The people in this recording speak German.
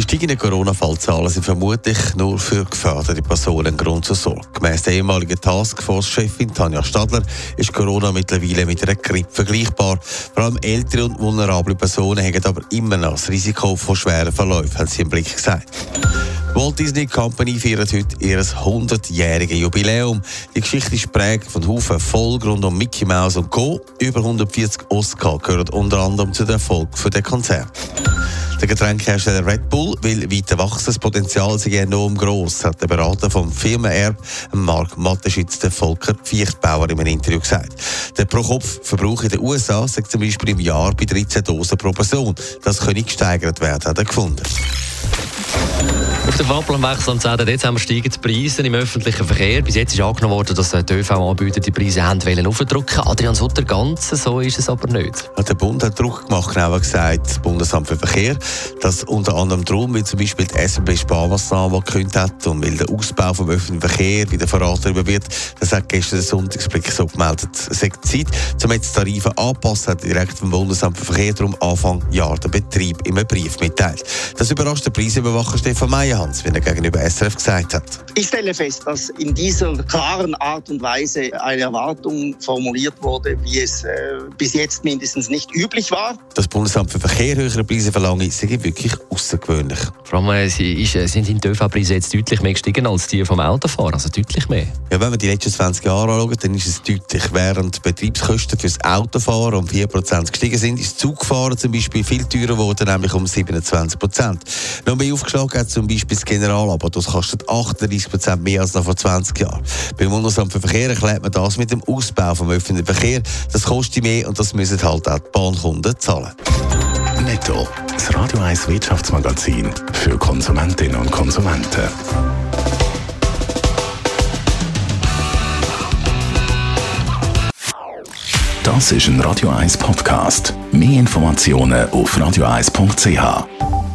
Die steigenden Corona-Fallzahlen sind vermutlich nur für gefährdete Personen Grund zur Sorge. Gemäss der ehemaligen Taskforce-Chefin Tanja Stadler ist Corona mittlerweile mit einer Grippe vergleichbar. Vor allem ältere und vulnerable Personen haben aber immer noch das Risiko von schweren Verläufen, hat sie im Blick gesagt. Die Walt Disney Company feiert heute ihr 100-jähriges Jubiläum. Die Geschichte ist prägt von Haufen Erfolg rund um Mickey Mouse und Co. Über 140 Oscar gehören unter anderem zu den Erfolg für den Konzert. Der Getränkehersteller Red Bull will weiter wachsen. Das Potenzial sei enorm gross, hat der Berater vom Firmenerb Mark Matteschitz, der Volker Viechtbauer, in einem Interview gesagt. Der Pro-Kopf-Verbrauch in den USA sagt zum Beispiel im Jahr bei 13 Dosen pro Person. Das könne gesteigert werden, hat er gefunden. Dem Fahrplanwechsel am 10. Dezember steigen die Preise im öffentlichen Verkehr. Bis jetzt ist angenommen worden, dass die ÖV-Anbieter die Preise haben wollen aufdrücken. Adrian Sutter, ganz so ist es aber nicht. Der Bund hat Druck gemacht, genauer gesagt, das Bundesamt für Verkehr, dass unter anderem darum, weil zum Beispiel die SNB Sparmaßnahmen gekündigt hat und weil der Ausbau vom öffentlichen Verkehr wieder vorangetrieben wird. Das hat gestern der Sonntagsblick so gemeldet. Es ist Zeit, um jetzt Tarife anzupassen, hat direkt vom Bundesamt für Verkehr darum Anfang Jahr der Betrieb in einem Brief mitteilt. Das überrascht der Preisüberwacher Stefan Meyerhans, wie er gegenüber SRF gesagt hat. Ich stelle fest, dass in dieser klaren Art und Weise eine Erwartung formuliert wurde, wie es äh, bis jetzt mindestens nicht üblich war. Das Bundesamt für Verkehr höhere Preise verlangt, sei wirklich außergewöhnlich. Vor allem äh, sie ist, äh, sind die ÖV-Preise jetzt deutlich mehr gestiegen als die vom Autofahren, also deutlich mehr. Ja, wenn wir die letzten 20 Jahre anschauen, dann ist es deutlich. Während die Betriebskosten fürs Autofahren um 4% gestiegen sind, ist das Zugfahren zum Beispiel viel teurer geworden, nämlich um 27%. Noch mehr aufgeschlagen hat zum Beispiel das Generalabo. Das kostet 38% mehr als noch vor 20 Jahren. Beim Bundesamt für Verkehr erklärt man das mit dem Ausbau vom öffentlichen Verkehr. Das kostet mehr und das müssen halt auch die Bahnkunden zahlen. Netto, das Radio 1 Wirtschaftsmagazin für Konsumentinnen und Konsumenten. Das ist ein Radio 1 Podcast. Mehr Informationen auf radio1.ch.